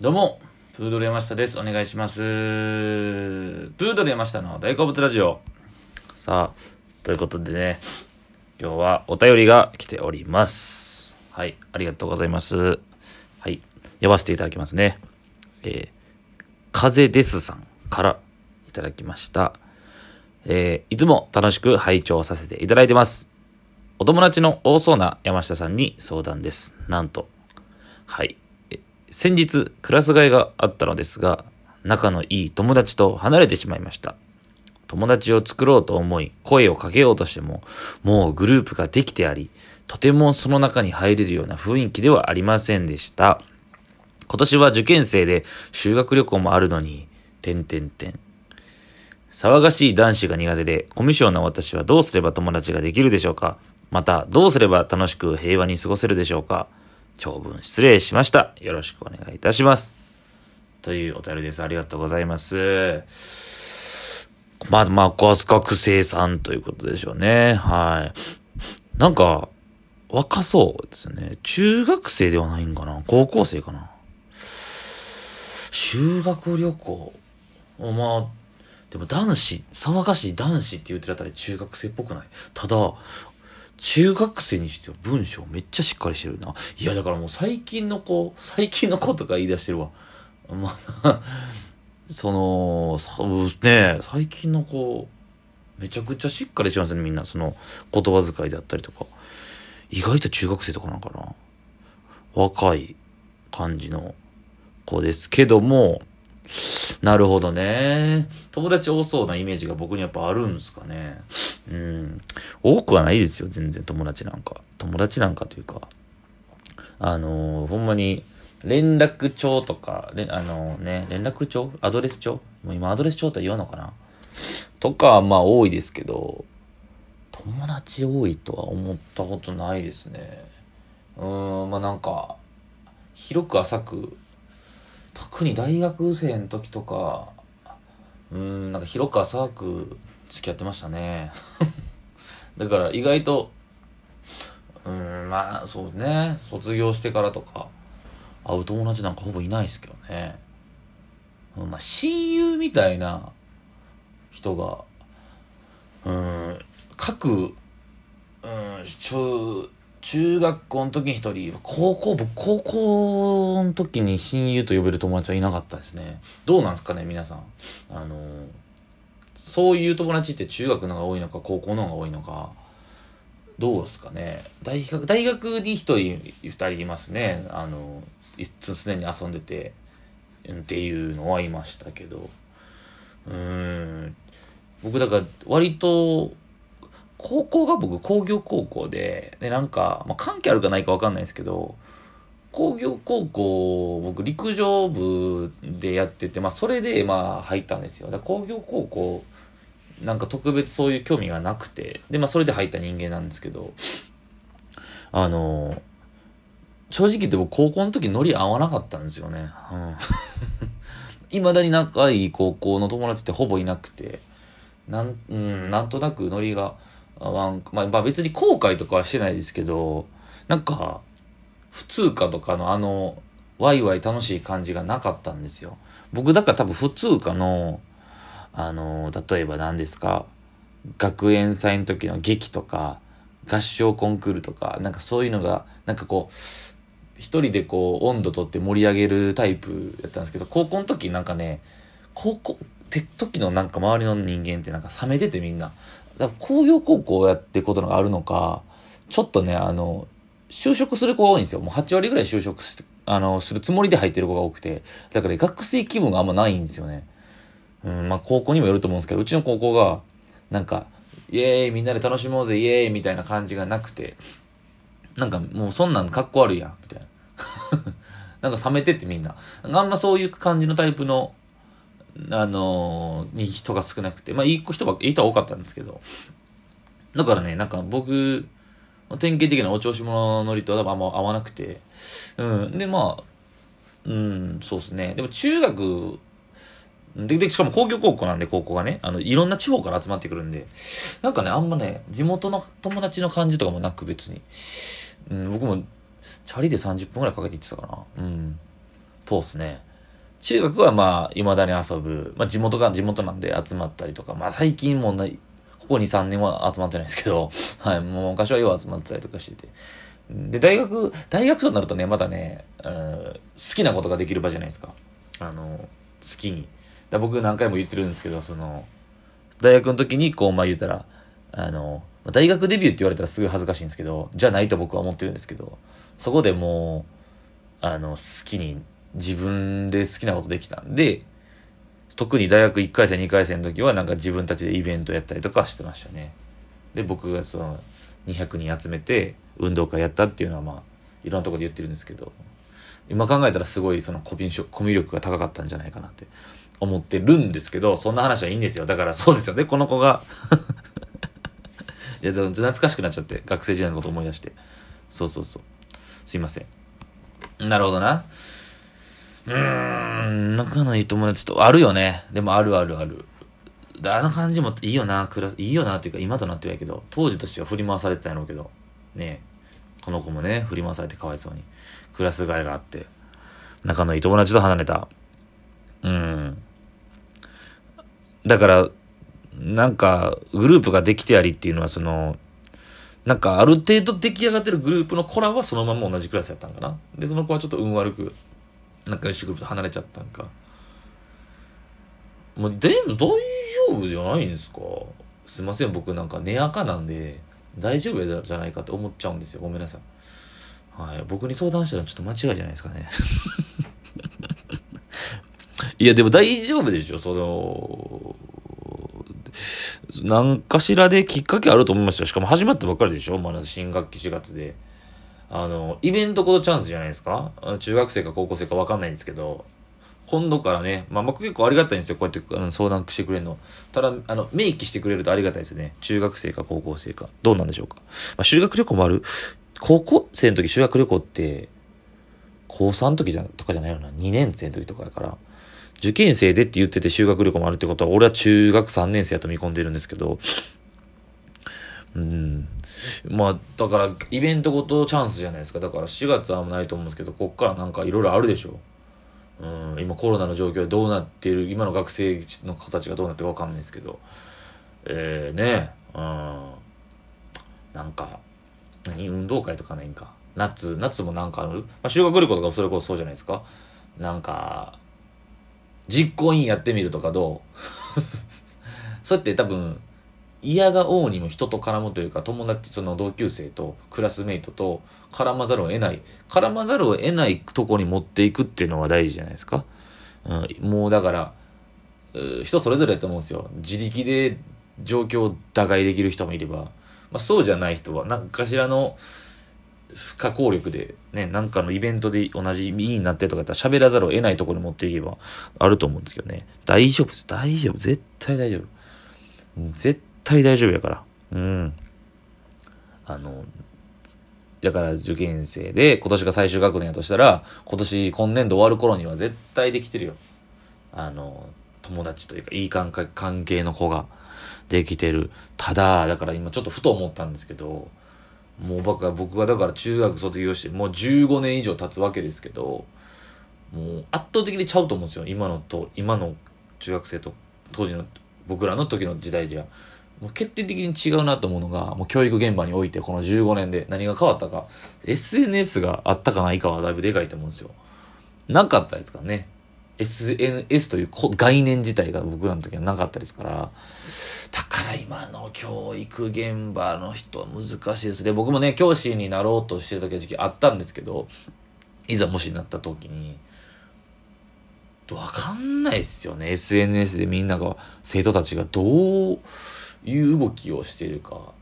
どうも、プードル山下です。お願いします。プードル山下の大好物ラジオ。さあ、ということでね、今日はお便りが来ております。はい、ありがとうございます。はい、読ませていただきますね。えー、風ですさんからいただきました。えー、いつも楽しく拝聴させていただいてます。お友達の多そうな山下さんに相談です。なんと、はい。先日、クラス替えがあったのですが、仲のいい友達と離れてしまいました。友達を作ろうと思い、声をかけようとしても、もうグループができてあり、とてもその中に入れるような雰囲気ではありませんでした。今年は受験生で修学旅行もあるのに、点々点。騒がしい男子が苦手で、コミュ障な私はどうすれば友達ができるでしょうか？また、どうすれば楽しく平和に過ごせるでしょうか？長文失礼しました。よろしくお願いいたします。というお便りです。ありがとうございます。まあ、まあ、学生さんということでしょうね。はい。なんか、若そうですね。中学生ではないんかな高校生かな修学旅行。まあ、でも男子、騒がしい男子って言ってるあたり中学生っぽくない？ただ、中学生にしては文章めっちゃしっかりしてるな。いや、だからもう最近の子、最近の子とか言い出してるわ。まあ、その、ね、最近の子、めちゃくちゃしっかりしますね、みんな。その、言葉遣いであったりとか。意外と中学生とかなんかな。若い感じの子ですけども、なるほどね。友達多そうなイメージが僕にやっぱあるんですかね。うん。多くはないですよ、全然友達なんか。友達なんかというか。あのーほんまに、連絡帳とか、れあのね、連絡帳？アドレス帳？もう今アドレス帳とは言わんのかな？とかまあ多いですけど、友達多いとは思ったことないですね。うーん、まあなんか、広く浅く、特に大学生の時とか、うーん、なんか広く浅く付き合ってましたね。だから意外と、うん、まあそうね、卒業してからとか、会う友達なんかほぼいないですけどね。まあ親友みたいな人が、うん、各、うん、中、中学校の時に一人、高校、僕高校の時に親友と呼べる友達はいなかったですね。どうなんですかね、皆さん。あの、そういう友達って中学の方が多いのか、高校の方が多いのか、どうですかね。大学、大学に一人、二人いますね。あの、いつ常に遊んでて、っていうのはいましたけど。うん。僕だから割と、高校が僕工業高校で、で、なんか、まあ、関係あるかないかわかんないですけど、工業高校、僕陸上部でやってて、まあそれでまあ入ったんですよ。だ工業高校、なんか特別そういう興味がなくて、でまあそれで入った人間なんですけど、あの、正直言って僕高校の時ノリ合わなかったんですよね。うん。未だに仲いい高校の友達ってほぼいなくて、なん、うん、なんとなくノリが合わん、まあ、まあ別に後悔とかはしてないですけど、なんか、普通科とかのあの、ワイワイ楽しい感じがなかったんですよ。僕だから多分普通科の、あの、例えば何ですか、学園祭の時の劇とか、合唱コンクールとか、なんかそういうのが、なんかこう、一人でこう温度取って盛り上げるタイプやったんですけど、高校の時なんかね、高校って時のなんか周りの人間ってなんか冷めててみんな。だから工業高校やってことのがあるのか、ちょっとね、あの、就職する子が多いんですよ。もう8割ぐらい就職しあの、するつもりで入ってる子が多くて。だから、学生気分があんまないんですよね。うん、まあ高校にもよると思うんですけど、うちの高校が、なんか、イエーイみんなで楽しもうぜイエーイみたいな感じがなくて、なんかもうそんなんかっこ悪いやん、みたいな。なんか冷めてってみんな。あんまそういう感じのタイプの、あのーに人が少なくて、まあいい人ば、いい人は多かったんですけど。だからね、なんか僕、典型的なお調子者のノリとはあんま合わなくて。うん。で、まあ、うん、そうですね。でも中学、で、で、しかも工業高校なんで、高校がね、あの、いろんな地方から集まってくるんで、なんかね、あんまね、地元の友達の感じとかもなく別に。うん、僕も、チャリで30分くらいかけて行ってたかな。うん。そうっすね。中学はまあ、未だに遊ぶ。まあ、地元が地元なんで集まったりとか、まあ、最近もない、ここ2、3年は集まってないですけど、はい、もう昔はよう集まってたりとかしてて。で、大学、大学となるとね、またね、うん、好きなことができる場じゃないですか。あの、好きに。だ僕何回も言ってるんですけど、その、大学の時に、こう、まあ言うたら、あの、大学デビューって言われたらすごい恥ずかしいんですけど、じゃないと僕は思ってるんですけど、そこでもう、あの、好きに、自分で好きなことできたんで、特に大学1回生、2回生の時はなんか自分たちでイベントやったりとかしてましたね。で、僕がその200人集めて運動会やったっていうのはまあ、いろんなとこで言ってるんですけど、今考えたらすごいそのコミュ力が高かったんじゃないかなって思ってるんですけど、そんな話はいいんですよ。だからそうですよね、この子が いや、懐かしくなっちゃって、学生時代のこと思い出して。そうそうそう。すいません。なるほどな。うーん、仲のいい友達と、あるよね。でもあるあるある。あの感じもいいよな、クラス、いいよなっていうか、今となってはやけど、当時としては振り回されてたんやろうけど、ねこの子もね、振り回されてかわいそうに。クラス替えがあって、仲のいい友達と離れた。うん。だから、なんか、グループができてやりっていうのは、その、なんかある程度出来上がってるグループの子らはそのまま同じクラスやったんかな。で、その子はちょっと運悪く仲良しグループと離れちゃったんか。もう、でも大丈夫じゃないんですか？すいません、僕なんか寝垢なんで、大丈夫じゃないかって思っちゃうんですよ。ごめんなさい。はい。僕に相談したらちょっと間違いじゃないですかね。いや、でも大丈夫でしょ、その、何かしらできっかけあると思いますよ。しかも始まったばっかりでしょまだ新学期4月で。あの、イベントこそチャンスじゃないですか？中学生か高校生か分かんないんですけど、今度からね、まあ、僕結構ありがたいんですよ。こうやってあの相談してくれるの。ただ、あの、明記してくれるとありがたいですね。中学生か高校生か。どうなんでしょうか？まあ、修学旅行もある？高校生の時修学旅行って、高3の時じゃとかじゃないよな。2年生の時とかやから。受験生でって言ってて修学旅行もあるってことは、俺は中学3年生やと見込んでるんですけど、うん。まあ、だから、イベントごとチャンスじゃないですか。だから4月はないと思うんですけど、こっからなんかいろいろあるでしょ。うん、今コロナの状況でどうなっている、今の学生の形がどうなってるかわかんないですけど、えー、ね、うん、なんか、何、運動会とかないんか。夏、夏もなんかある、まあ、修学旅行とかそれこそそうじゃないですか。なんか、実行委員やってみるとかどう？そうやって多分、嫌が王にも人と絡むというか、友達、その同級生とクラスメイトと絡まざるを得ない。絡まざるを得ないとこに持っていくっていうのは大事じゃないですか。うん、もうだから、人それぞれだと思うんですよ。自力で状況を打開できる人もいれば、まあ、そうじゃない人は何かしらの不可抗力でね、なんかのイベントで同じ委員になってとかやったら喋らざるを得ないところに持っていけばあると思うんですけどね。大丈夫です。大丈夫。絶対大丈夫。絶対大丈夫やから。うん。あの、だから受験生で今年が最終学年やとしたら、今年今年度終わる頃には絶対できてるよ。あの、友達というか、いい関係の子ができてる。ただ、だから今ちょっとふと思ったんですけど、もう僕は僕がだから中学卒業してもう15年以上経つわけですけどもう圧倒的にちゃうと思うんですよ今のと今の中学生と当時の僕らの時の時代ではもう決定的に違うなと思うのがもう教育現場においてこの15年で何が変わったか SNS があったかないかはだいぶでかいと思うんですよなかったですからね SNS という概念自体が僕らの時はなかったですからだから今の教育現場の人は難しいですね。僕もね、教師になろうとしてる時は時期あったんですけど、いざもしになった時に、わかんないですよね。SNS でみんなが、生徒たちがどういう動きをしているか。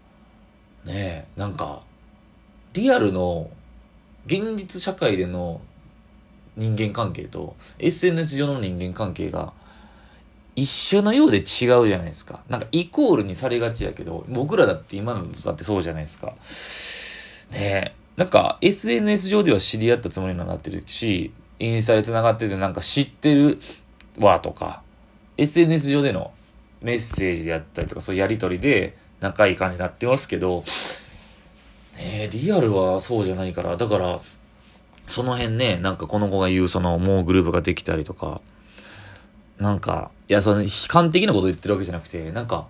ねえ、なんか、リアルの現実社会での人間関係と SNS 上の人間関係が一緒のようで違うじゃないですか。なんかイコールにされがちやけど、僕らだって今のだってそうじゃないですか。ねえ。なんか SNS 上では知り合ったつもりになってるし、インスタで繋がっててなんか知ってるわとか、SNS 上でのメッセージであったりとかそういうやりとりで仲いい感じになってますけど、ね、リアルはそうじゃないから、だから、その辺ね、なんかこの子が言うそのもうグループができたりとか、なんか、いや、その悲観的なこと言ってるわけじゃなくて、なんか、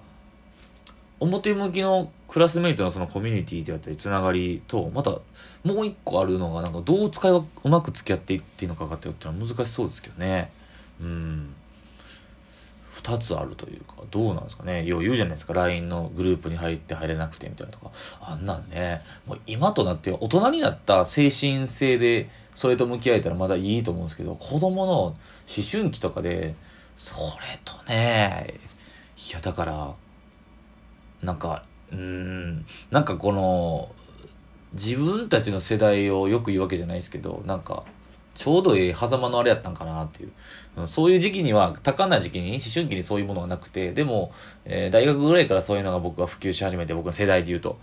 表向きのクラスメイトのそのコミュニティであったりつながりとまたもう一個あるのがなんかどう使いうまく付き合っていっていいのかっていうのは難しそうですけどね。うん。2つあるというかどうなんですかね。よう言うじゃないですか。LINE のグループに入って入れなくてみたいなとか。あんなんね。もう今となって大人になった精神性でそれと向き合えたらまだいいと思うんですけど子供の思春期とかでそれとねいやだからなんかうんなんかこの自分たちの世代をよく言うわけじゃないですけどなんかちょうどええ狭間のあれやったんかなっていう。そういう時期には、多感な時期に、思春期にそういうものがなくて、でも、えー、大学ぐらいからそういうのが僕は普及し始めて、僕の世代で言うと。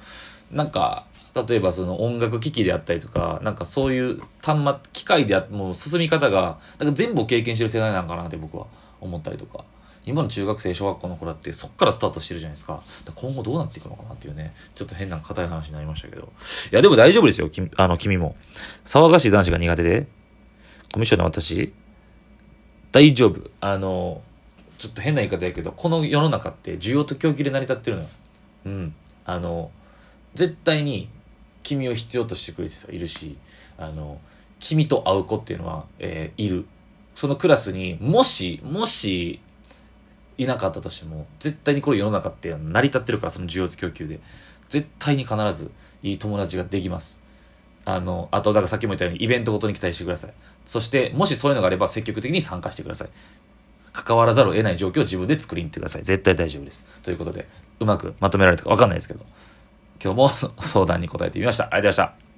なんか、例えばその音楽機器であったりとか、なんかそういう端末、機械であもう進み方が、なんか全部を経験してる世代なんかなって僕は思ったりとか。今の中学生、小学校の子だってそっからスタートしてるじゃないですか。か今後どうなっていくのかなっていうね、ちょっと変な硬い話になりましたけど。いや、でも大丈夫ですよ、きあの、君も。騒がしい男子が苦手で、コミッションの私、大丈夫。あの、ちょっと変な言い方やけど、この世の中って需要と供給で成り立ってるのよ。うん。あの、絶対に君を必要としてくれてる人はいるし、あの、君と会う子っていうのは、えー、いる。そのクラスにもし、もし、いなかったとしても、絶対にこれ世の中って成り立ってるから、その需要と供給で。絶対に必ずいい友達ができます。あの、あと、だからさっきも言ったようにイベントごとに期待してください。そして、もしそういうのがあれば積極的に参加してください。関わらざるを得ない状況を自分で作りに行ってください。絶対大丈夫です。ということで、うまくまとめられたかわかんないですけど、今日も 相談に答えてみました。ありがとうございました。